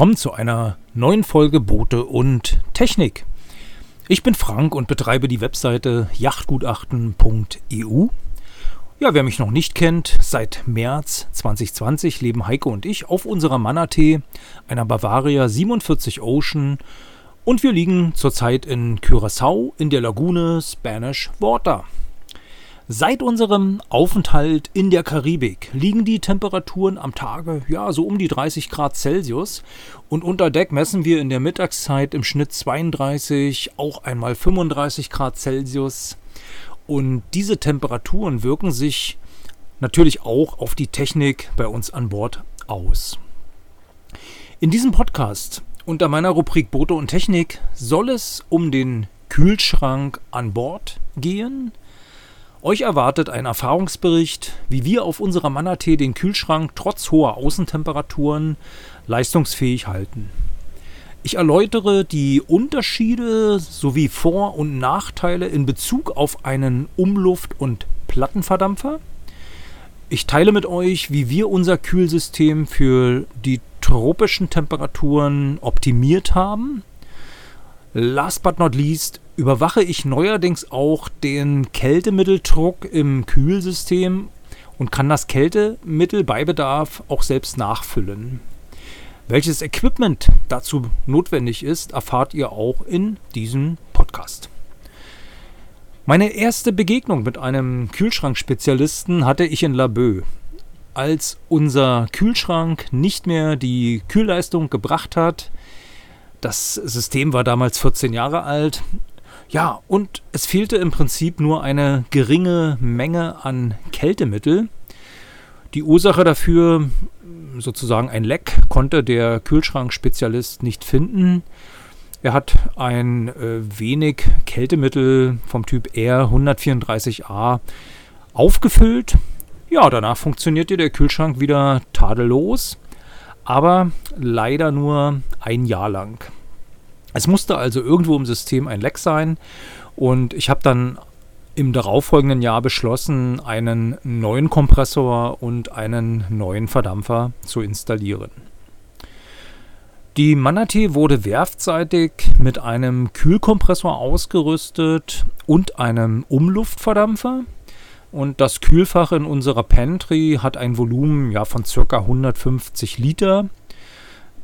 Willkommen zu einer neuen Folge Boote und Technik. Ich bin Frank und betreibe die Webseite yachtgutachten.eu. Ja, wer mich noch nicht kennt, seit März 2020 leben Heike und ich auf unserer Manatee, einer Bavaria 47 Ocean und wir liegen zurzeit in Curaçao in der Lagune Spanish Water. Seit unserem Aufenthalt in der Karibik liegen die Temperaturen am Tage ja so um die 30 Grad Celsius und unter Deck messen wir in der Mittagszeit im Schnitt 32, auch einmal 35 Grad Celsius. Und diese Temperaturen wirken sich natürlich auch auf die Technik bei uns an Bord aus. In diesem Podcast unter meiner Rubrik Boote und Technik soll es um den Kühlschrank an Bord gehen euch erwartet ein Erfahrungsbericht, wie wir auf unserer Manatee den Kühlschrank trotz hoher Außentemperaturen leistungsfähig halten. Ich erläutere die Unterschiede sowie Vor- und Nachteile in Bezug auf einen Umluft- und Plattenverdampfer. Ich teile mit euch, wie wir unser Kühlsystem für die tropischen Temperaturen optimiert haben. Last but not least überwache ich neuerdings auch den Kältemitteldruck im Kühlsystem und kann das Kältemittel bei Bedarf auch selbst nachfüllen. Welches Equipment dazu notwendig ist, erfahrt ihr auch in diesem Podcast. Meine erste Begegnung mit einem Kühlschrankspezialisten hatte ich in Laboe. Als unser Kühlschrank nicht mehr die Kühlleistung gebracht hat, das System war damals 14 Jahre alt, ja, und es fehlte im Prinzip nur eine geringe Menge an Kältemittel. Die Ursache dafür, sozusagen ein Leck, konnte der Kühlschrankspezialist nicht finden. Er hat ein äh, wenig Kältemittel vom Typ R134a aufgefüllt. Ja, danach funktionierte der Kühlschrank wieder tadellos, aber leider nur ein Jahr lang. Es musste also irgendwo im System ein Leck sein und ich habe dann im darauffolgenden Jahr beschlossen, einen neuen Kompressor und einen neuen Verdampfer zu installieren. Die Manatee wurde werftseitig mit einem Kühlkompressor ausgerüstet und einem Umluftverdampfer. Und das Kühlfach in unserer Pantry hat ein Volumen ja, von ca. 150 Liter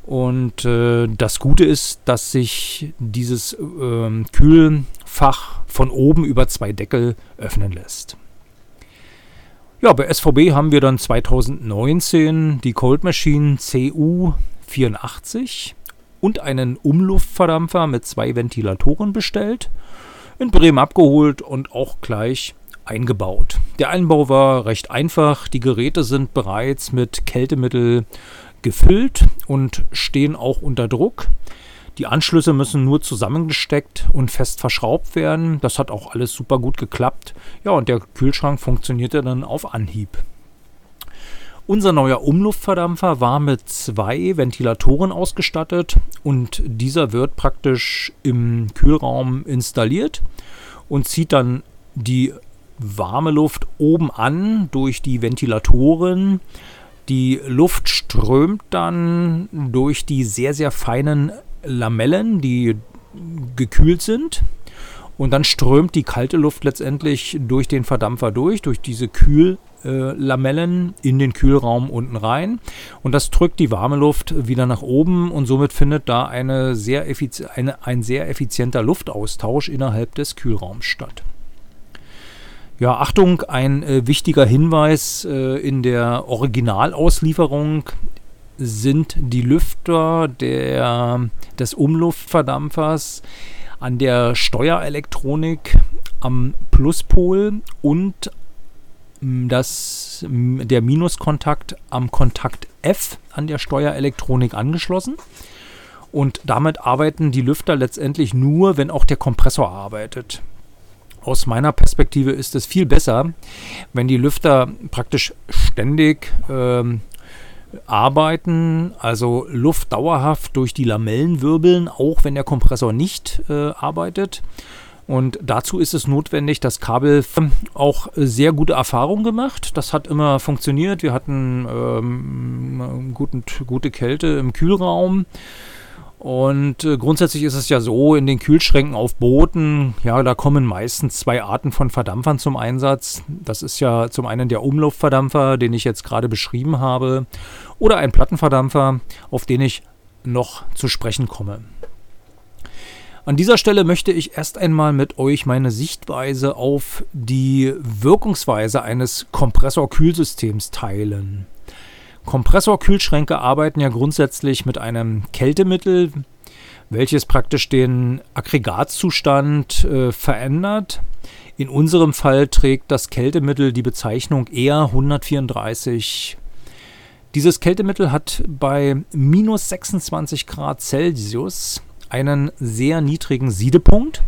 und äh, das Gute ist, dass sich dieses äh, Kühlfach von oben über zwei Deckel öffnen lässt. Ja, bei SVB haben wir dann 2019 die Cold Machine CU84 und einen Umluftverdampfer mit zwei Ventilatoren bestellt, in Bremen abgeholt und auch gleich eingebaut. Der Einbau war recht einfach. Die Geräte sind bereits mit Kältemittel gefüllt und stehen auch unter Druck. Die Anschlüsse müssen nur zusammengesteckt und fest verschraubt werden. Das hat auch alles super gut geklappt. Ja, und der Kühlschrank funktionierte dann auf Anhieb. Unser neuer Umluftverdampfer war mit zwei Ventilatoren ausgestattet und dieser wird praktisch im Kühlraum installiert und zieht dann die warme Luft oben an durch die Ventilatoren die Luft strömt dann durch die sehr, sehr feinen Lamellen, die gekühlt sind. Und dann strömt die kalte Luft letztendlich durch den Verdampfer durch, durch diese Kühllamellen in den Kühlraum unten rein. Und das drückt die warme Luft wieder nach oben und somit findet da eine sehr eine, ein sehr effizienter Luftaustausch innerhalb des Kühlraums statt. Ja, Achtung, ein äh, wichtiger Hinweis äh, in der Originalauslieferung sind die Lüfter der, des Umluftverdampfers an der Steuerelektronik am Pluspol und mm, das, mm, der Minuskontakt am Kontakt F an der Steuerelektronik angeschlossen. Und damit arbeiten die Lüfter letztendlich nur, wenn auch der Kompressor arbeitet aus meiner Perspektive ist es viel besser, wenn die Lüfter praktisch ständig ähm, arbeiten, also Luft dauerhaft durch die Lamellen wirbeln, auch wenn der Kompressor nicht äh, arbeitet. Und dazu ist es notwendig, das Kabel auch sehr gute Erfahrungen gemacht. Das hat immer funktioniert. Wir hatten ähm, guten, gute Kälte im Kühlraum. Und äh, grundsätzlich ist es ja so, in den Kühlschränken auf Booten, ja, da kommen meistens zwei Arten von Verdampfern zum Einsatz. Das ist ja zum einen der Umluftverdampfer, den ich jetzt gerade beschrieben habe, oder ein Plattenverdampfer, auf den ich noch zu sprechen komme. An dieser Stelle möchte ich erst einmal mit euch meine Sichtweise auf die Wirkungsweise eines Kompressorkühlsystems teilen. Kompressorkühlschränke arbeiten ja grundsätzlich mit einem Kältemittel, welches praktisch den Aggregatzustand äh, verändert. In unserem Fall trägt das Kältemittel die Bezeichnung ER 134. Dieses Kältemittel hat bei minus 26 Grad Celsius einen sehr niedrigen Siedepunkt.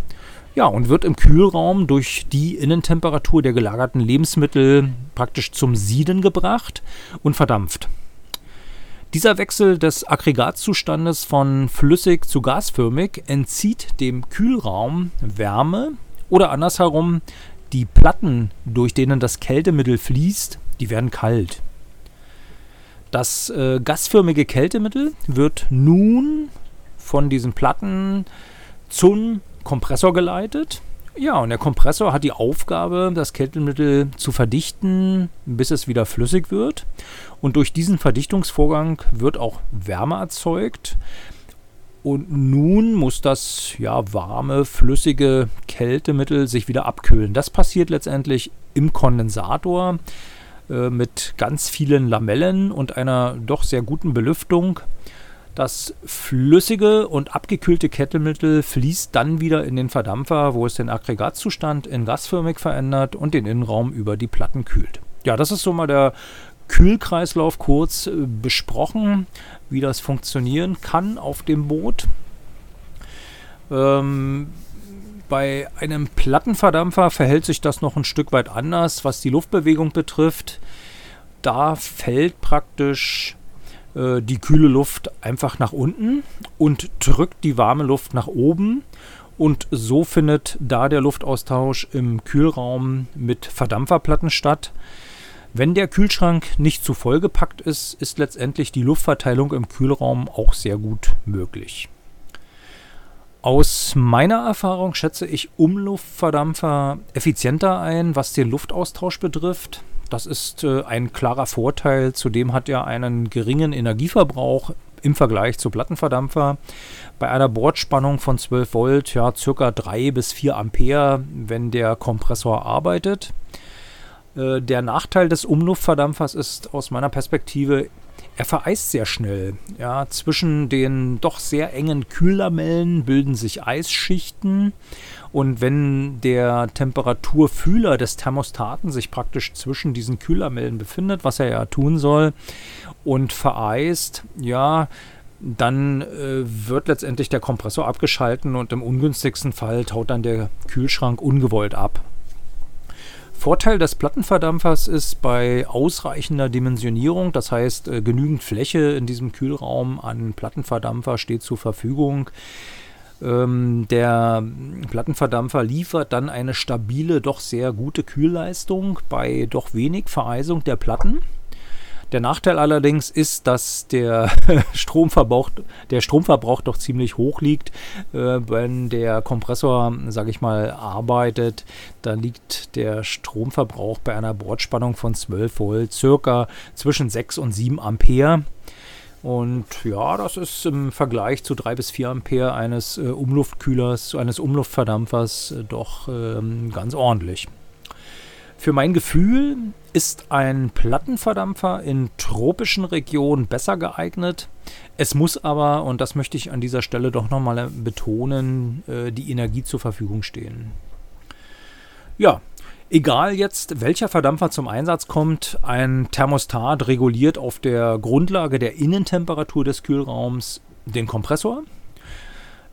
Ja, und wird im Kühlraum durch die Innentemperatur der gelagerten Lebensmittel praktisch zum Sieden gebracht und verdampft. Dieser Wechsel des Aggregatzustandes von flüssig zu gasförmig entzieht dem Kühlraum Wärme oder andersherum die Platten, durch denen das Kältemittel fließt, die werden kalt. Das äh, gasförmige Kältemittel wird nun von diesen Platten zum Kompressor geleitet. Ja, und der Kompressor hat die Aufgabe, das Kältemittel zu verdichten, bis es wieder flüssig wird. Und durch diesen Verdichtungsvorgang wird auch Wärme erzeugt. Und nun muss das ja warme, flüssige Kältemittel sich wieder abkühlen. Das passiert letztendlich im Kondensator äh, mit ganz vielen Lamellen und einer doch sehr guten Belüftung. Das flüssige und abgekühlte Kettelmittel fließt dann wieder in den Verdampfer, wo es den Aggregatzustand in gasförmig verändert und den Innenraum über die Platten kühlt. Ja, das ist so mal der Kühlkreislauf kurz äh, besprochen, wie das funktionieren kann auf dem Boot. Ähm, bei einem Plattenverdampfer verhält sich das noch ein Stück weit anders, was die Luftbewegung betrifft. Da fällt praktisch äh, die kühle Luft einfach nach unten und drückt die warme Luft nach oben. Und so findet da der Luftaustausch im Kühlraum mit Verdampferplatten statt. Wenn der Kühlschrank nicht zu vollgepackt ist, ist letztendlich die Luftverteilung im Kühlraum auch sehr gut möglich. Aus meiner Erfahrung schätze ich Umluftverdampfer effizienter ein, was den Luftaustausch betrifft. Das ist äh, ein klarer Vorteil. Zudem hat er einen geringen Energieverbrauch im Vergleich zu Plattenverdampfer. Bei einer Bordspannung von 12 Volt, ja, circa 3 bis 4 Ampere, wenn der Kompressor arbeitet. Äh, der Nachteil des Umluftverdampfers ist aus meiner Perspektive, er vereist sehr schnell. Ja, zwischen den doch sehr engen Kühllamellen bilden sich Eisschichten und wenn der Temperaturfühler des Thermostaten sich praktisch zwischen diesen Kühlamellen befindet, was er ja tun soll, und vereist, ja, dann äh, wird letztendlich der Kompressor abgeschalten und im ungünstigsten Fall taut dann der Kühlschrank ungewollt ab. Vorteil des Plattenverdampfers ist bei ausreichender Dimensionierung, das heißt äh, genügend Fläche in diesem Kühlraum an Plattenverdampfer steht zur Verfügung, ähm, der Plattenverdampfer liefert dann eine stabile, doch sehr gute Kühlleistung bei doch wenig Vereisung der Platten. Der Nachteil allerdings ist, dass der Stromverbrauch, der Stromverbrauch doch ziemlich hoch liegt. Äh, wenn der Kompressor, sage ich mal, arbeitet, dann liegt der Stromverbrauch bei einer Bordspannung von 12 Volt circa zwischen 6 und 7 Ampere. Und ja, das ist im Vergleich zu 3 bis 4 Ampere eines äh, Umluftkühlers, eines Umluftverdampfers äh, doch ähm, ganz ordentlich. Für mein Gefühl ist ein Plattenverdampfer in tropischen Regionen besser geeignet. Es muss aber, und das möchte ich an dieser Stelle doch nochmal betonen, äh, die Energie zur Verfügung stehen. Ja, Egal jetzt, welcher Verdampfer zum Einsatz kommt, ein Thermostat reguliert auf der Grundlage der Innentemperatur des Kühlraums den Kompressor.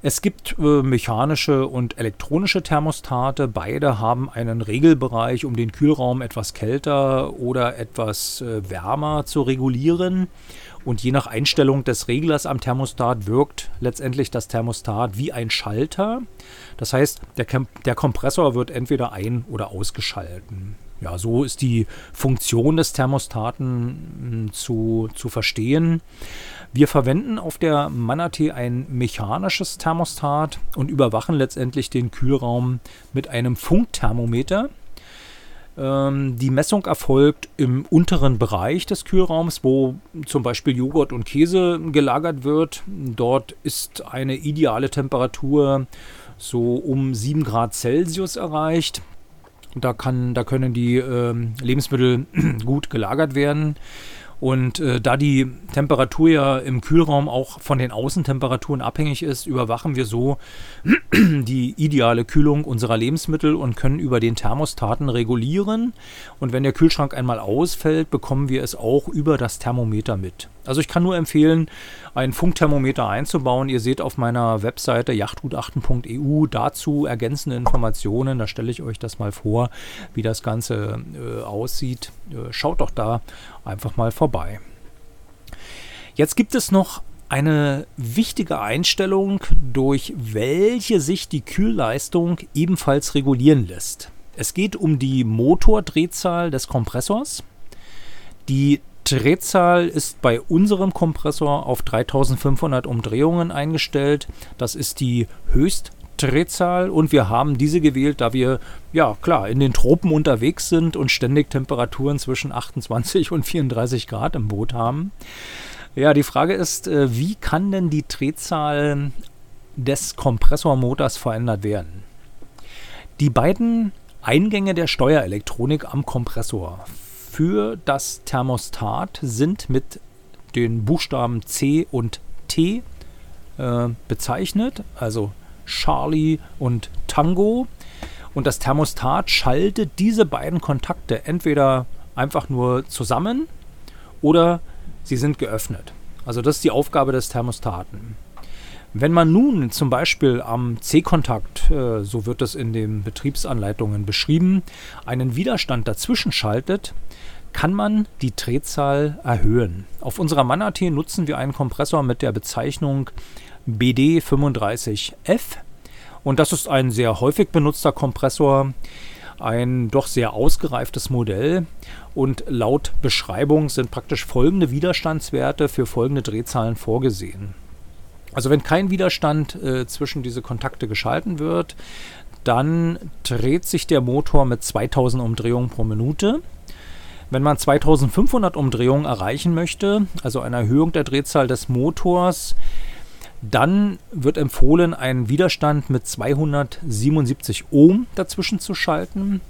Es gibt äh, mechanische und elektronische Thermostate. Beide haben einen Regelbereich, um den Kühlraum etwas kälter oder etwas äh, wärmer zu regulieren. Und je nach Einstellung des Reglers am Thermostat wirkt letztendlich das Thermostat wie ein Schalter. Das heißt, der, der Kompressor wird entweder ein- oder ausgeschalten. Ja, so ist die Funktion des Thermostaten hm, zu, zu verstehen. Wir verwenden auf der Manatee ein mechanisches Thermostat und überwachen letztendlich den Kühlraum mit einem Funkthermometer. Ähm, die Messung erfolgt im unteren Bereich des Kühlraums, wo zum Beispiel Joghurt und Käse gelagert wird. Dort ist eine ideale Temperatur so um 7 Grad Celsius erreicht. Da, kann, da können die äh, Lebensmittel gut gelagert werden. Und äh, da die Temperatur ja im Kühlraum auch von den Außentemperaturen abhängig ist, überwachen wir so die ideale Kühlung unserer Lebensmittel und können über den Thermostaten regulieren. Und wenn der Kühlschrank einmal ausfällt, bekommen wir es auch über das Thermometer mit. Also ich kann nur empfehlen, ein Funkthermometer einzubauen. Ihr seht auf meiner Webseite yachtgutachten.eu dazu ergänzende Informationen. Da stelle ich euch das mal vor, wie das Ganze äh, aussieht. Äh, schaut doch da einfach mal vorbei. Jetzt gibt es noch eine wichtige Einstellung, durch welche sich die Kühlleistung ebenfalls regulieren lässt. Es geht um die Motordrehzahl des Kompressors. Die Drehzahl ist bei unserem Kompressor auf 3500 Umdrehungen eingestellt. Das ist die Höchstdrehzahl und wir haben diese gewählt, da wir ja klar in den Tropen unterwegs sind und ständig Temperaturen zwischen 28 und 34 Grad im Boot haben. Ja, die Frage ist, äh, wie kann denn die Drehzahl des Kompressormotors verändert werden? Die beiden Eingänge der Steuerelektronik am Kompressor für das Thermostat sind mit den Buchstaben C und T äh, bezeichnet, also Charlie und Tango. Und das Thermostat schaltet diese beiden Kontakte entweder einfach nur zusammen oder sie sind geöffnet. Also das ist die Aufgabe des Thermostaten. Wenn man nun zum Beispiel am C-Kontakt, äh, so wird es in den Betriebsanleitungen beschrieben, einen Widerstand dazwischen schaltet, kann man die Drehzahl erhöhen. Auf unserer Manatee nutzen wir einen Kompressor mit der Bezeichnung BD35F und das ist ein sehr häufig benutzter Kompressor, ein doch sehr ausgereiftes Modell und laut Beschreibung sind praktisch folgende Widerstandswerte für folgende Drehzahlen vorgesehen. Also wenn kein Widerstand äh, zwischen diese Kontakte geschalten wird, dann dreht sich der Motor mit 2000 Umdrehungen pro Minute. Wenn man 2500 Umdrehungen erreichen möchte, also eine Erhöhung der Drehzahl des Motors, dann wird empfohlen, einen Widerstand mit 277 Ohm dazwischen zu schalten.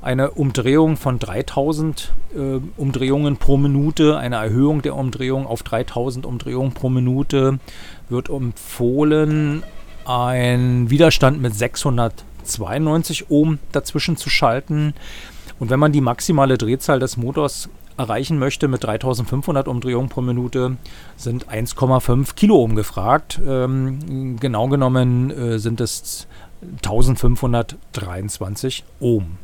Eine Umdrehung von 3000 äh, Umdrehungen pro Minute, eine Erhöhung der Umdrehung auf 3000 Umdrehungen pro Minute wird empfohlen, einen Widerstand mit 692 Ohm dazwischen zu schalten. Und wenn man die maximale Drehzahl des Motors erreichen möchte mit 3500 Umdrehungen pro Minute, sind 1,5 Kiloohm gefragt. Ähm, genau genommen äh, sind es 1523 Ohm.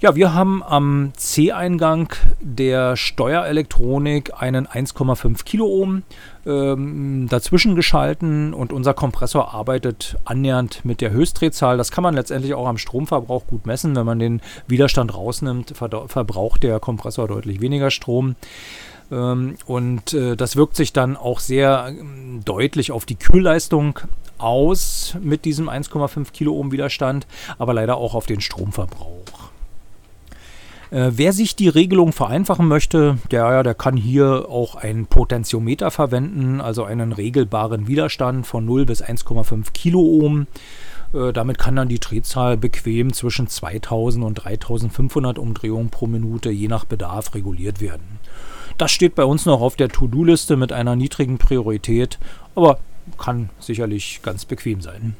Ja, wir haben am C-Eingang der Steuerelektronik einen 1,5 Kiloohm ähm, dazwischen geschalten und unser Kompressor arbeitet annähernd mit der Höchstdrehzahl. Das kann man letztendlich auch am Stromverbrauch gut messen. Wenn man den Widerstand rausnimmt, verbraucht der Kompressor deutlich weniger Strom. Ähm, und äh, das wirkt sich dann auch sehr ähm, deutlich auf die Kühlleistung aus mit diesem 1,5 Kiloohm Widerstand, aber leider auch auf den Stromverbrauch. Äh, wer sich die Regelung vereinfachen möchte, der, der kann hier auch ein Potentiometer verwenden, also einen regelbaren Widerstand von 0 bis 1,5 Kiloohm. Äh, damit kann dann die Drehzahl bequem zwischen 2000 und 3500 Umdrehungen pro Minute je nach Bedarf reguliert werden. Das steht bei uns noch auf der To-Do-Liste mit einer niedrigen Priorität, aber kann sicherlich ganz bequem sein.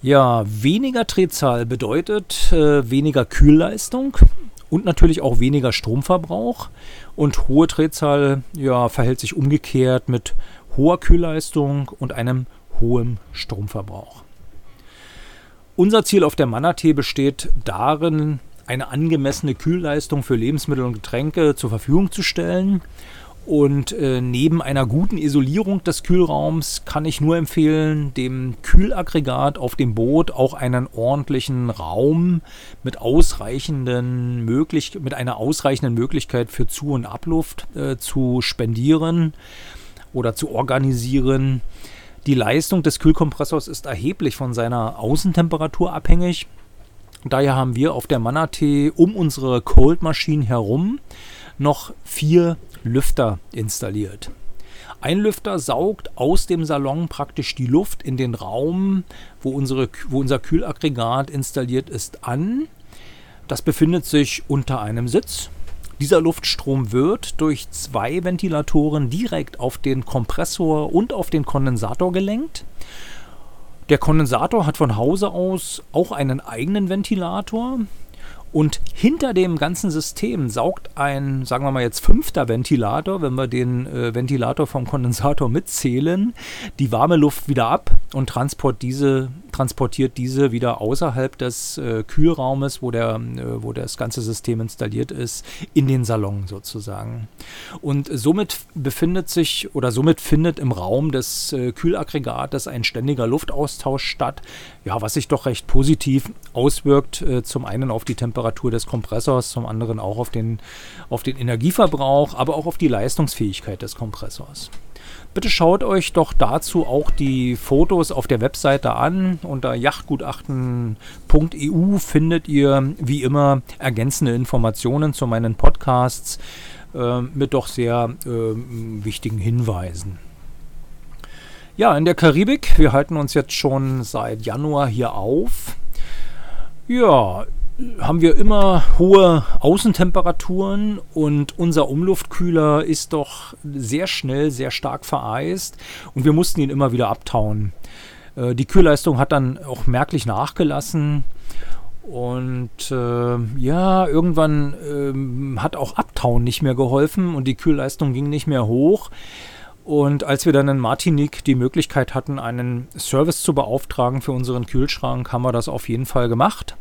Ja, weniger Drehzahl bedeutet äh, weniger Kühlleistung und natürlich auch weniger Stromverbrauch. Und hohe Drehzahl ja, verhält sich umgekehrt mit hoher Kühlleistung und einem hohem Stromverbrauch. Unser Ziel auf der Manatee besteht darin, eine angemessene Kühlleistung für Lebensmittel und Getränke zur Verfügung zu stellen. Und äh, neben einer guten Isolierung des Kühlraums kann ich nur empfehlen, dem Kühlaggregat auf dem Boot auch einen ordentlichen Raum mit ausreichenden möglich mit einer ausreichenden Möglichkeit für Zu- und Abluft äh, zu spendieren oder zu organisieren. Die Leistung des Kühlkompressors ist erheblich von seiner Außentemperatur abhängig. Daher haben wir auf der Manatee um unsere Cold Machine herum noch vier Lüfter installiert. Ein Lüfter saugt aus dem Salon praktisch die Luft in den Raum, wo, unsere, wo unser Kühlaggregat installiert ist, an. Das befindet sich unter einem Sitz. Dieser Luftstrom wird durch zwei Ventilatoren direkt auf den Kompressor und auf den Kondensator gelenkt. Der Kondensator hat von Hause aus auch einen eigenen Ventilator. Und hinter dem ganzen System saugt ein, sagen wir mal jetzt fünfter Ventilator, wenn wir den äh, Ventilator vom Kondensator mitzählen, die warme Luft wieder ab und transport diese, transportiert diese wieder außerhalb des äh, Kühlraumes, wo, der, äh, wo das ganze System installiert ist, in den Salon sozusagen. Und somit befindet sich oder somit findet im Raum des äh, Kühlaggregates ein ständiger Luftaustausch statt, ja, was sich doch recht positiv auswirkt, äh, zum einen auf die Temperatur des Kompressors, zum anderen auch auf den, auf den Energieverbrauch, aber auch auf die Leistungsfähigkeit des Kompressors. Bitte schaut euch doch dazu auch die Fotos auf der Webseite an. Unter yachtgutachten.eu findet ihr wie immer ergänzende Informationen zu meinen Podcasts äh, mit doch sehr äh, wichtigen Hinweisen. Ja, in der Karibik, wir halten uns jetzt schon seit Januar hier auf. Ja, haben wir immer hohe Außentemperaturen und unser Umluftkühler ist doch sehr schnell, sehr stark vereist und wir mussten ihn immer wieder abtauen. Äh, die Kühlleistung hat dann auch merklich nachgelassen. Und äh, ja, irgendwann äh, hat auch Abtauen nicht mehr geholfen und die Kühlleistung ging nicht mehr hoch. Und als wir dann in Martinique die Möglichkeit hatten, einen Service zu beauftragen für unseren Kühlschrank, haben wir das auf jeden Fall gemacht.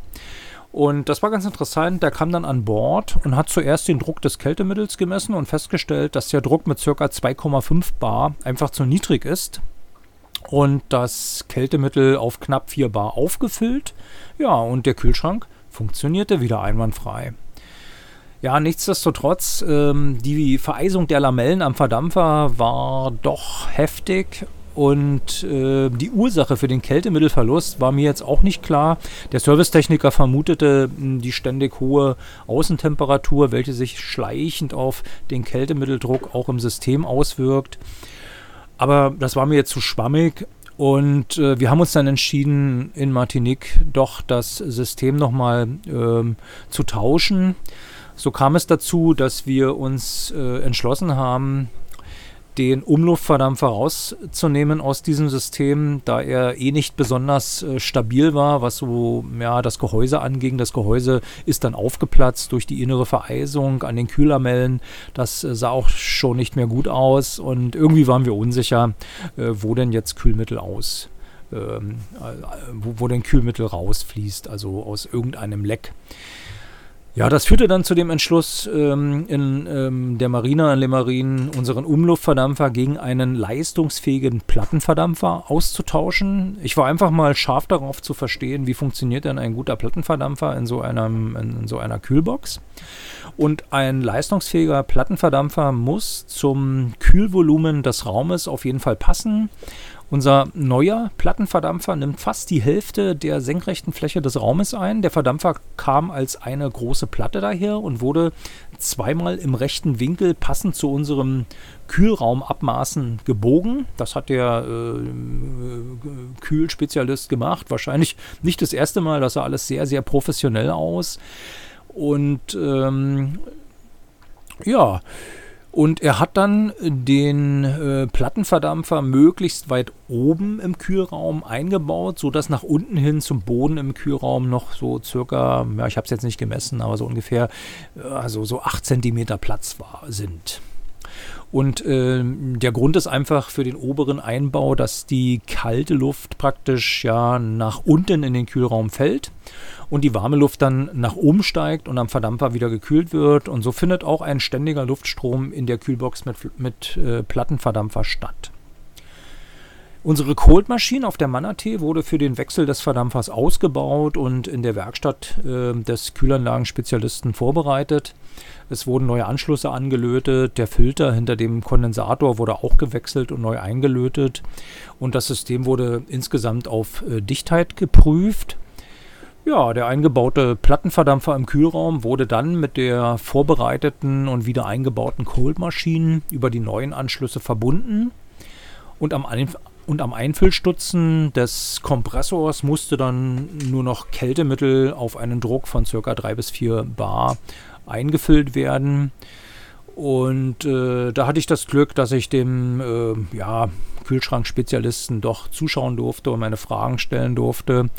Und das war ganz interessant. Der kam dann an Bord und hat zuerst den Druck des Kältemittels gemessen und festgestellt, dass der Druck mit ca. 2,5 Bar einfach zu niedrig ist. Und das Kältemittel auf knapp 4 Bar aufgefüllt. Ja, und der Kühlschrank funktionierte wieder einwandfrei. Ja, nichtsdestotrotz, ähm, die Vereisung der Lamellen am Verdampfer war doch heftig und äh, die Ursache für den Kältemittelverlust war mir jetzt auch nicht klar. Der Servicetechniker vermutete hm, die ständig hohe Außentemperatur, welche sich schleichend auf den Kältemitteldruck auch im System auswirkt. Aber das war mir jetzt zu schwammig. Und äh, wir haben uns dann entschieden, in Martinique doch das System nochmal ähm, zu tauschen. So kam es dazu, dass wir uns äh, entschlossen haben, den Umluftverdampfer rauszunehmen aus diesem System, da er eh nicht besonders äh, stabil war, was so ja, das Gehäuse anging. Das Gehäuse ist dann aufgeplatzt durch die innere Vereisung an den Kühlermellen. Das äh, sah auch schon nicht mehr gut aus und irgendwie waren wir unsicher, äh, wo denn jetzt Kühlmittel aus, ähm, äh, wo, wo denn Kühlmittel rausfließt, also aus irgendeinem Leck. Ja, das führte dann zu dem Entschluss, ähm, in ähm, der Marina in Le Marine unseren Umluftverdampfer gegen einen leistungsfähigen Plattenverdampfer auszutauschen. Ich war einfach mal scharf darauf zu verstehen, wie funktioniert denn ein guter Plattenverdampfer in so, einem, in, in so einer Kühlbox. Und ein leistungsfähiger Plattenverdampfer muss zum Kühlvolumen des Raumes auf jeden Fall passen unser neuer Plattenverdampfer nimmt fast die Hälfte der senkrechten Fläche des Raumes ein. Der Verdampfer kam als eine große Platte daher und wurde zweimal im rechten Winkel passend zu unserem Kühlraumabmaßen gebogen. Das hat der äh, Kühlspezialist gemacht. Wahrscheinlich nicht das erste Mal. Das sah alles sehr, sehr professionell aus. Und ähm, ja, und er hat dann den äh, Plattenverdampfer möglichst weit oben im Kühlraum eingebaut, sodass nach unten hin zum Boden im Kühlraum noch so circa, ja, ich habe es jetzt nicht gemessen, aber so ungefähr, äh, also so 8 cm Platz war, sind. Und äh, der Grund ist einfach für den oberen Einbau, dass die kalte Luft praktisch ja nach unten in den Kühlraum fällt und die warme Luft dann nach oben steigt und am Verdampfer wieder gekühlt wird. Und so findet auch ein ständiger Luftstrom in der Kühlbox mit, mit äh, Plattenverdampfer statt. Unsere Cold-Maschine auf der Manatee wurde für den Wechsel des Verdampfers ausgebaut und in der Werkstatt äh, des Kühlanlagenspezialisten vorbereitet. Es wurden neue Anschlüsse angelötet, der Filter hinter dem Kondensator wurde auch gewechselt und neu eingelötet und das System wurde insgesamt auf äh, Dichtheit geprüft. Ja, der eingebaute Plattenverdampfer im Kühlraum wurde dann mit der vorbereiteten und wieder eingebauten Cold-Maschine über die neuen Anschlüsse verbunden und am und am Einfüllstutzen des Kompressors musste dann nur noch Kältemittel auf einen Druck von ca. 3 bis 4 Bar eingefüllt werden. Und äh, da hatte ich das Glück, dass ich dem äh, ja, Kühlschrankspezialisten doch zuschauen durfte und meine Fragen stellen durfte.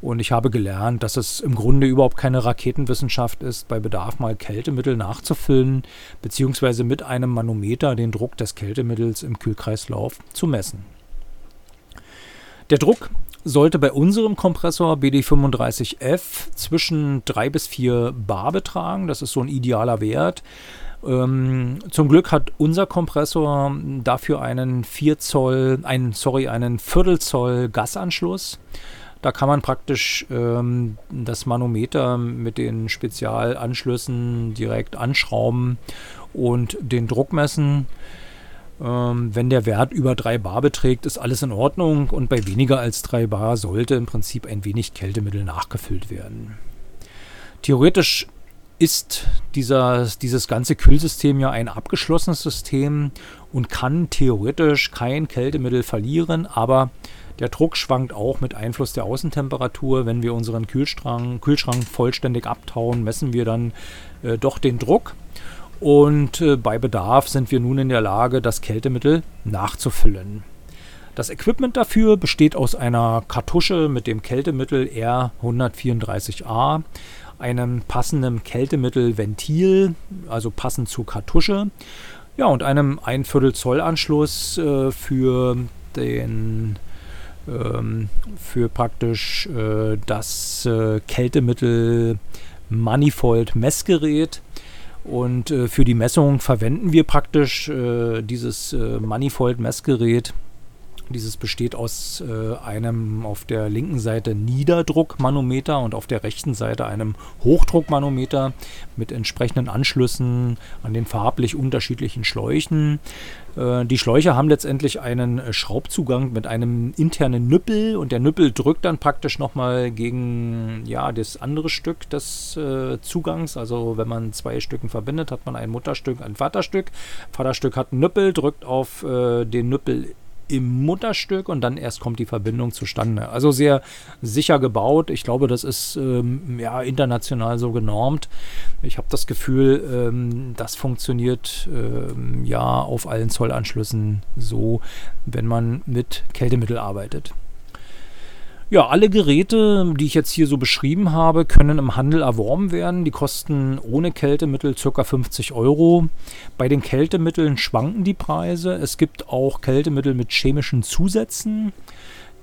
Und ich habe gelernt, dass es im Grunde überhaupt keine Raketenwissenschaft ist, bei Bedarf mal Kältemittel nachzufüllen, beziehungsweise mit einem Manometer den Druck des Kältemittels im Kühlkreislauf zu messen. Der Druck sollte bei unserem Kompressor BD35F zwischen 3 bis 4 Bar betragen. Das ist so ein idealer Wert. Ähm, zum Glück hat unser Kompressor dafür einen 4 Zoll, einen, sorry, einen Viertel Zoll Gasanschluss. Da kann man praktisch ähm, das Manometer mit den Spezialanschlüssen direkt anschrauben und den Druck messen. Ähm, wenn der Wert über 3 Bar beträgt, ist alles in Ordnung und bei weniger als 3 Bar sollte im Prinzip ein wenig Kältemittel nachgefüllt werden. Theoretisch ist dieser, dieses ganze Kühlsystem ja ein abgeschlossenes System und kann theoretisch kein Kältemittel verlieren, aber der Druck schwankt auch mit Einfluss der Außentemperatur. Wenn wir unseren Kühlschrank, Kühlschrank vollständig abtauen, messen wir dann äh, doch den Druck. Und äh, bei Bedarf sind wir nun in der Lage, das Kältemittel nachzufüllen. Das Equipment dafür besteht aus einer Kartusche mit dem Kältemittel R134a, einem passenden Kältemittelventil, also passend zur Kartusche, ja, und einem 1 Viertel Zoll Anschluss äh, für den ähm, für praktisch äh, das äh, Kältemittel Manifold Messgerät und äh, für die Messung verwenden wir praktisch äh, dieses äh, Manifold-Messgerät. Dieses besteht aus äh, einem auf der linken Seite Niederdruckmanometer und auf der rechten Seite einem Hochdruckmanometer mit entsprechenden Anschlüssen an den farblich unterschiedlichen Schläuchen. Äh, die Schläuche haben letztendlich einen äh, Schraubzugang mit einem internen Nüppel und der Nüppel drückt dann praktisch nochmal gegen ja, das andere Stück des äh, Zugangs. Also wenn man zwei Stücken verbindet, hat man ein Mutterstück, ein Vaterstück. Vaterstück hat einen Nüppel, drückt auf den Nüppel im Mutterstück und dann erst kommt die Verbindung zustande. Also sehr sicher gebaut. Ich glaube, das ist ähm, ja international so genormt. Ich habe das Gefühl, ähm, das funktioniert ähm, ja auf allen Zollanschlüssen so, wenn man mit Kältemittel arbeitet. Ja, alle Geräte, die ich jetzt hier so beschrieben habe, können im Handel erworben werden. Die kosten ohne Kältemittel ca. 50 Euro. Bei den Kältemitteln schwanken die Preise. Es gibt auch Kältemittel mit chemischen Zusätzen,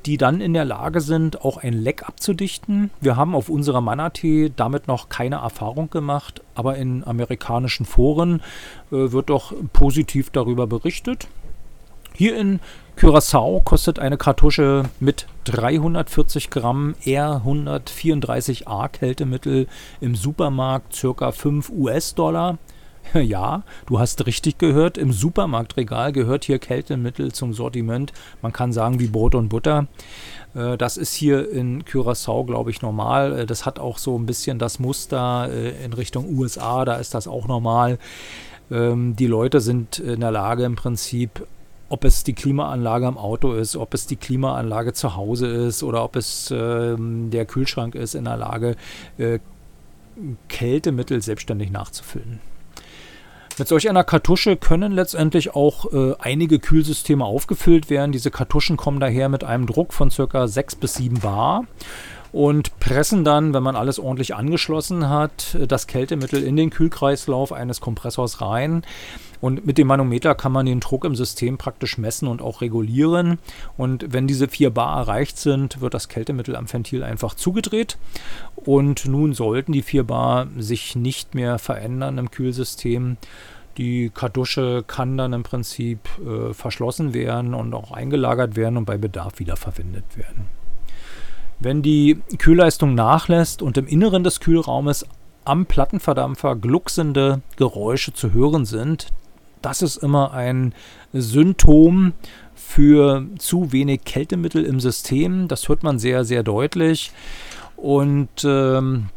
die dann in der Lage sind, auch ein Leck abzudichten. Wir haben auf unserer Manatee damit noch keine Erfahrung gemacht, aber in amerikanischen Foren äh, wird doch positiv darüber berichtet. Hier in Curaçao kostet eine Kartusche mit 340 Gramm R134A Kältemittel im Supermarkt ca. 5 US-Dollar. Ja, du hast richtig gehört. Im Supermarktregal gehört hier Kältemittel zum Sortiment. Man kann sagen wie Brot und Butter. Äh, das ist hier in Curaçao, glaube ich, normal. Äh, das hat auch so ein bisschen das Muster äh, in Richtung USA. Da ist das auch normal. Ähm, die Leute sind in der Lage, im Prinzip ob es die Klimaanlage am Auto ist, ob es die Klimaanlage zu Hause ist oder ob es äh, der Kühlschrank ist, in der Lage, äh, Kältemittel selbstständig nachzufüllen. Mit solch einer Kartusche können letztendlich auch äh, einige Kühlsysteme aufgefüllt werden. Diese Kartuschen kommen daher mit einem Druck von ca. 6 bis 7 Bar. und pressen dann, wenn man alles ordentlich angeschlossen hat, das Kältemittel in den Kühlkreislauf eines Kompressors rein. Und mit dem Manometer kann man den Druck im System praktisch messen und auch regulieren. Und wenn diese 4 Bar erreicht sind, wird das Kältemittel am Ventil einfach zugedreht. Und nun sollten die 4 Bar sich nicht mehr verändern im Kühlsystem. Die Kartusche kann dann im Prinzip äh, verschlossen werden und auch eingelagert werden und bei Bedarf wiederverwendet werden. Wenn die Kühlleistung nachlässt und im Inneren des Kühlraumes am Plattenverdampfer glucksende Geräusche zu hören sind, das ist immer ein Symptom für zu wenig Kältemittel im System. Das hört man sehr, sehr deutlich. Und ähm,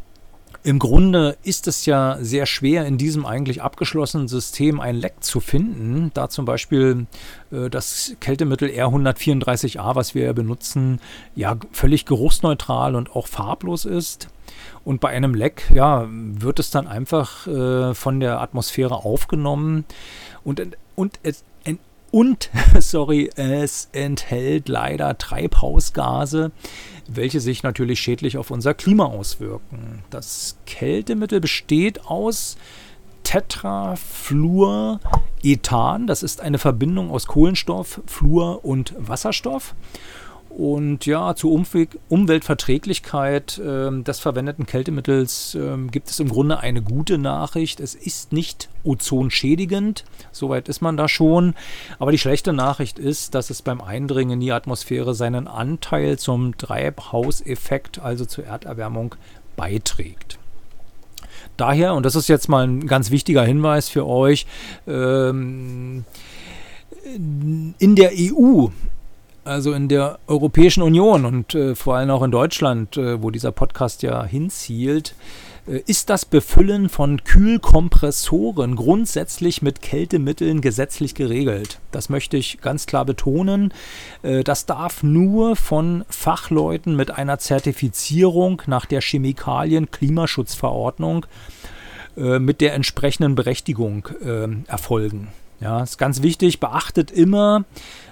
im Grunde ist es ja sehr schwer, in diesem eigentlich abgeschlossenen System ein Leck zu finden, da zum Beispiel äh, das Kältemittel R134a, was wir ja benutzen, ja völlig geruchsneutral und auch farblos ist. Und bei einem Leck, ja, wird es dann einfach äh, von der Atmosphäre aufgenommen und, und es und, sorry, es enthält leider Treibhausgase, welche sich natürlich schädlich auf unser Klima auswirken. Das Kältemittel besteht aus Tetrafluorethan. Das ist eine Verbindung aus Kohlenstoff, Fluor und Wasserstoff. Und ja, zur Umwel Umweltverträglichkeit äh, des verwendeten Kältemittels äh, gibt es im Grunde eine gute Nachricht. Es ist nicht ozonschädigend, soweit ist man da schon. Aber die schlechte Nachricht ist, dass es beim Eindringen in die Atmosphäre seinen Anteil zum Treibhauseffekt, also zur Erderwärmung, beiträgt. Daher, und das ist jetzt mal ein ganz wichtiger Hinweis für euch, ähm, in der EU also in der Europäischen Union und äh, vor allem auch in Deutschland, äh, wo dieser Podcast ja hinzielt, äh, ist das Befüllen von Kühlkompressoren grundsätzlich mit Kältemitteln gesetzlich geregelt. Das möchte ich ganz klar betonen. Äh, das darf nur von Fachleuten mit einer Zertifizierung nach der Chemikalien-Klimaschutzverordnung äh, mit der entsprechenden Berechtigung äh, erfolgen. Ja, ist ganz wichtig. Beachtet immer,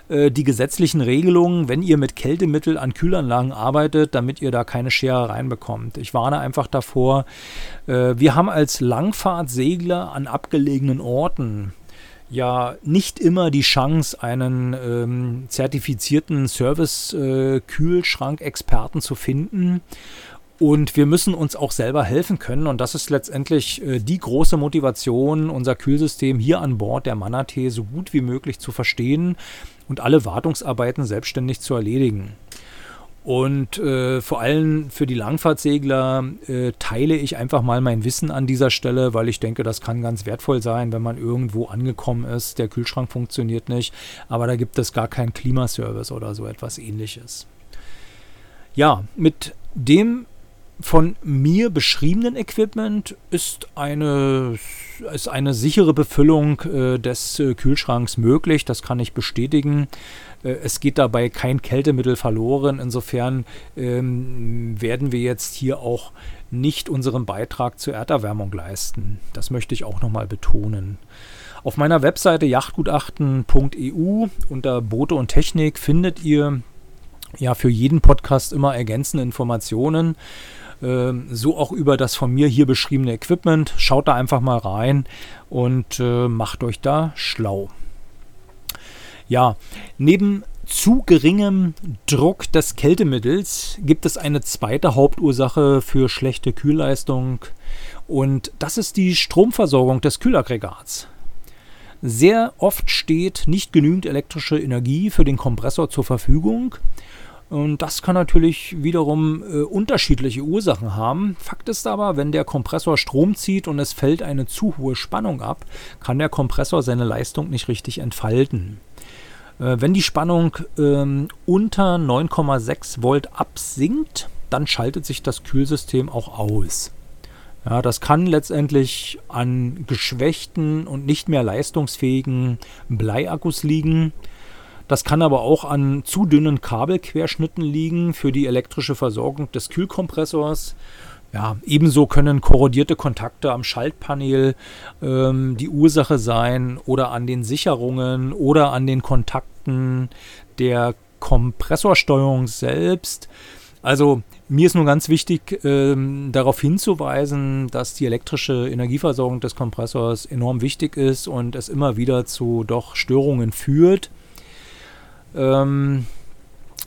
äh, die gesetzlichen Regelungen, wenn ihr mit Kältemittel an Kühlanlagen arbeitet, damit ihr da keine Schere reinbekommt. Ich warne einfach davor. Äh, wir haben als Langfahrtsegler an abgelegenen Orten ja nicht immer die Chance, einen ähm, zertifizierten Service-Kühlschrank-Experten äh, zu finden. Und wir müssen uns auch selber helfen können. Und das ist letztendlich äh, die große Motivation, unser Kühlsystem hier an Bord der Manatee so gut wie möglich zu verstehen und alle Wartungsarbeiten selbstständig zu erledigen. Und äh, vor allem für die Langfahrtsegler äh, teile ich einfach mal mein Wissen an dieser Stelle, weil ich denke, das kann ganz wertvoll sein, wenn man irgendwo angekommen ist. Der Kühlschrank funktioniert nicht, aber da gibt es gar keinen Klimaservice oder so etwas ähnliches. Ja, mit dem von mir beschriebenen Equipment ist eine, ist eine sichere Befüllung äh, des äh, Kühlschranks möglich. Das kann ich bestätigen. Äh, es geht dabei kein Kältemittel verloren. Insofern ähm, werden wir jetzt hier auch nicht unseren Beitrag zur Erderwärmung leisten. Das möchte ich auch nochmal betonen. Auf meiner Webseite yachtgutachten.eu unter Boote und Technik findet ihr ja für jeden Podcast immer ergänzende Informationen. Ähm, so auch über das von mir hier beschriebene Equipment. Schaut da einfach mal rein und äh, macht euch da schlau. Ja, neben zu geringem Druck des Kältemittels gibt es eine zweite Hauptursache für schlechte Kühlleistung und das ist die Stromversorgung des Kühlaggregats. Sehr oft steht nicht genügend elektrische Energie für den Kompressor zur Verfügung und das kann natürlich wiederum äh, unterschiedliche Ursachen haben. Fakt ist aber, wenn der Kompressor Strom zieht und es fällt eine zu hohe Spannung ab, kann der Kompressor seine Leistung nicht richtig entfalten. Äh, wenn die Spannung ähm, unter 9,6 Volt absinkt, dann schaltet sich das Kühlsystem auch aus. Ja, das kann letztendlich an geschwächten und nicht mehr leistungsfähigen Bleiakkus liegen. Das kann aber auch an zu dünnen Kabelquerschnitten liegen für die elektrische Versorgung des Kühlkompressors. Ja, ebenso können korrodierte Kontakte am Schaltpanel ähm, die Ursache sein oder an den Sicherungen oder an den Kontakten der Kompressorsteuerung selbst. Also mir ist nur ganz wichtig, ähm, darauf hinzuweisen, dass die elektrische Energieversorgung des Kompressors enorm wichtig ist und es immer wieder zu doch Störungen führt. Ähm,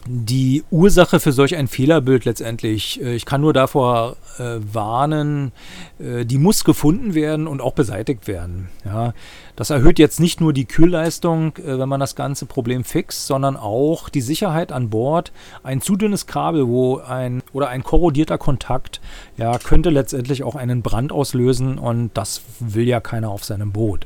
die Ursache für solch ein Fehlerbild letztendlich, äh, ich kann nur davor äh, warnen, äh, die muss gefunden werden und auch beseitigt werden. Ja, das erhöht jetzt nicht nur die Kühlleistung, äh, wenn man das ganze Problem fixt, sondern auch die Sicherheit an Bord. Ein zu dünnes Kabel, wo ein oder ein korrodierter Kontakt, ja, könnte letztendlich auch einen Brand auslösen und das will ja keiner auf seinem Boot.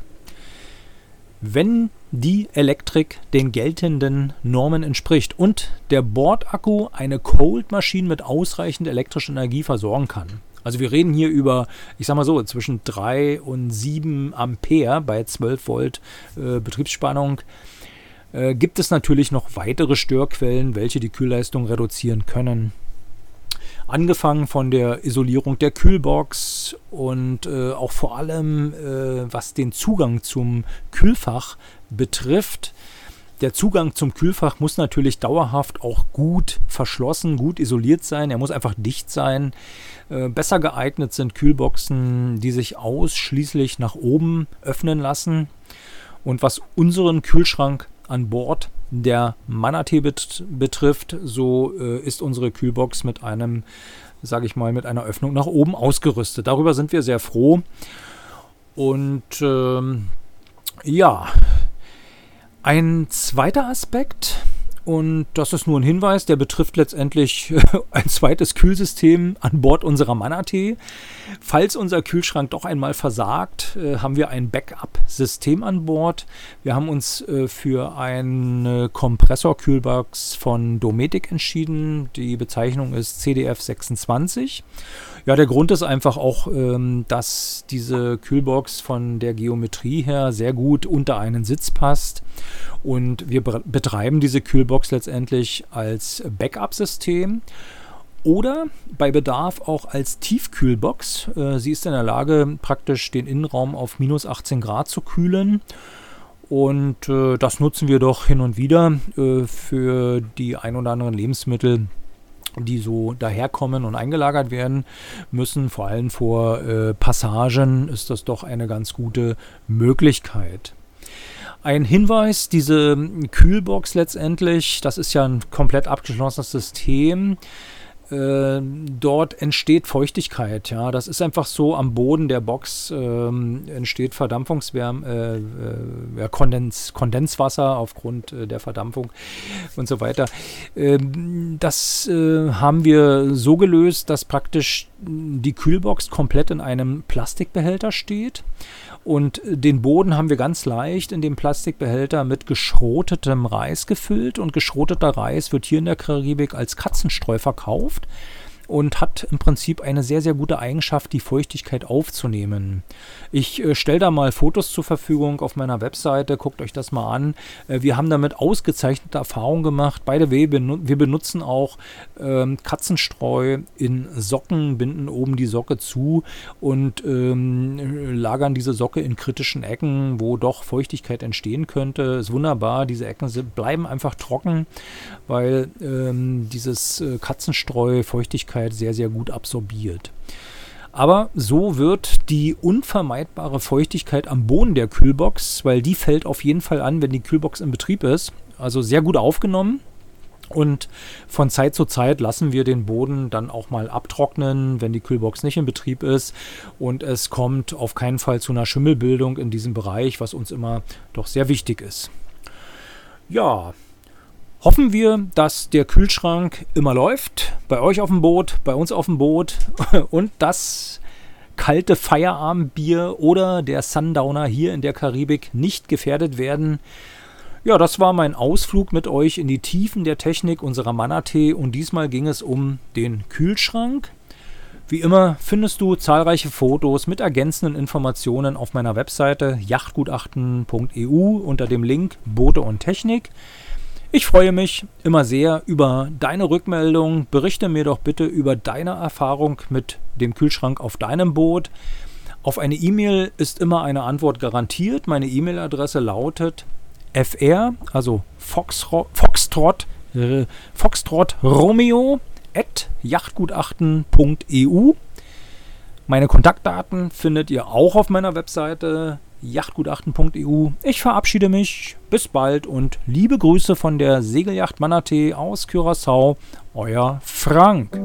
Wenn die Elektrik den geltenden Normen entspricht und der Bordakku eine Cold Machine mit ausreichend elektrischer Energie versorgen kann. Also wir reden hier über, ich sag mal so, zwischen 3 und 7 Ampere bei 12 Volt äh, Betriebsspannung. Äh, gibt es natürlich noch weitere Störquellen, welche die Kühlleistung reduzieren können. Angefangen von der Isolierung der Kühlbox und äh, auch vor allem, äh, was den Zugang zum Kühlfach betrifft. Der Zugang zum Kühlfach muss natürlich dauerhaft auch gut verschlossen, gut isoliert sein. Er muss einfach dicht sein. Äh, besser geeignet sind Kühlboxen, die sich ausschließlich nach oben öffnen lassen. Und was unseren Kühlschrank an Bord der Manatee bet betrifft, so äh, ist unsere Kühlbox mit einem, sage ich mal, mit einer Öffnung nach oben ausgerüstet. Darüber sind wir sehr froh. Und ähm, ja, ein zweiter Aspekt, und das ist nur ein Hinweis, der betrifft letztendlich ein zweites Kühlsystem an Bord unserer Manatee. Falls unser Kühlschrank doch einmal versagt, äh, haben wir ein Backup-System an Bord. Wir haben uns äh, für eine Kompressorkühlbox von Dometic entschieden. Die Bezeichnung ist CDF 26. Ja, der Grund ist einfach auch, ähm, dass diese Kühlbox von der Geometrie her sehr gut unter einen Sitz passt. Und wir betreiben diese Kühlbox letztendlich als Backup-System oder bei Bedarf auch als Tiefkühlbox. Äh, sie ist in der Lage, praktisch den Innenraum auf minus 18 Grad zu kühlen. Und äh, das nutzen wir doch hin und wieder äh, für die ein oder anderen Lebensmittel, die so daherkommen und eingelagert werden müssen. Vor allem vor äh, Passagen ist das doch eine ganz gute Möglichkeit. Ein Hinweis, diese Kühlbox letztendlich, das ist ja ein komplett abgeschlossenes System. Äh, dort entsteht Feuchtigkeit. Ja, das ist einfach so. Am Boden der Box ähm, entsteht Verdampfungswärme, äh, äh, Kondens, Kondenswasser aufgrund äh, der Verdampfung und so weiter. Ähm, das äh, haben wir so gelöst, dass praktisch die Kühlbox komplett in einem Plastikbehälter steht. Und den Boden haben wir ganz leicht in dem Plastikbehälter mit geschrotetem Reis gefüllt. Und geschroteter Reis wird hier in der Karibik als Katzenstreu verkauft und hat im Prinzip eine sehr, sehr gute Eigenschaft, die Feuchtigkeit aufzunehmen. Ich äh, stelle da mal Fotos zur Verfügung auf meiner Webseite, guckt euch das mal an. Äh, wir haben damit ausgezeichnete Erfahrungen gemacht. By the way, wir benutzen auch ähm, Katzenstreu in Socken, binden oben die Socke zu und ähm, lagern diese Socke in kritischen Ecken, wo doch Feuchtigkeit entstehen könnte. Ist wunderbar, diese Ecken bleiben einfach trocken, weil ähm, dieses äh, Katzenstreu Feuchtigkeit Flüssigkeit sehr, sehr gut absorbiert. Aber so wird die unvermeidbare Feuchtigkeit am Boden der Kühlbox, weil die fällt auf jeden Fall an, wenn die Kühlbox in Betrieb ist, also sehr gut aufgenommen. Und von Zeit zu Zeit lassen wir den Boden dann auch mal abtrocknen, wenn die Kühlbox nicht in Betrieb ist. Und es kommt auf keinen Fall zu einer Schimmelbildung in diesem Bereich, was uns immer doch sehr wichtig ist. Ja, hoffen wir, dass der Kühlschrank immer läuft. Bei euch auf dem Boot, bei uns auf dem Boot und das kalte Feierabendbier oder der Sundowner hier in der Karibik nicht gefährdet werden. Ja, das war mein Ausflug mit euch in die Tiefen der Technik unserer Manatee und diesmal ging es um den Kühlschrank. Wie immer findest du zahlreiche Fotos mit ergänzenden Informationen auf meiner Webseite yachtgutachten.eu unter dem Link Boote und Technik. Ich freue mich immer sehr über deine Rückmeldung. Berichte mir doch bitte über deine Erfahrung mit dem Kühlschrank auf deinem Boot. Auf eine E-Mail ist immer eine Antwort garantiert. Meine E-Mail-Adresse lautet fr, also Foxtrot, Foxtrot, äh, Foxtrot Romeo yachtgutachten.eu. Meine Kontaktdaten findet ihr auch auf meiner Webseite yachtgutachten.eu. Ich verabschiede mich. Bis bald und liebe Grüße von der Segelyacht Manatee aus Curaçao. Euer Frank.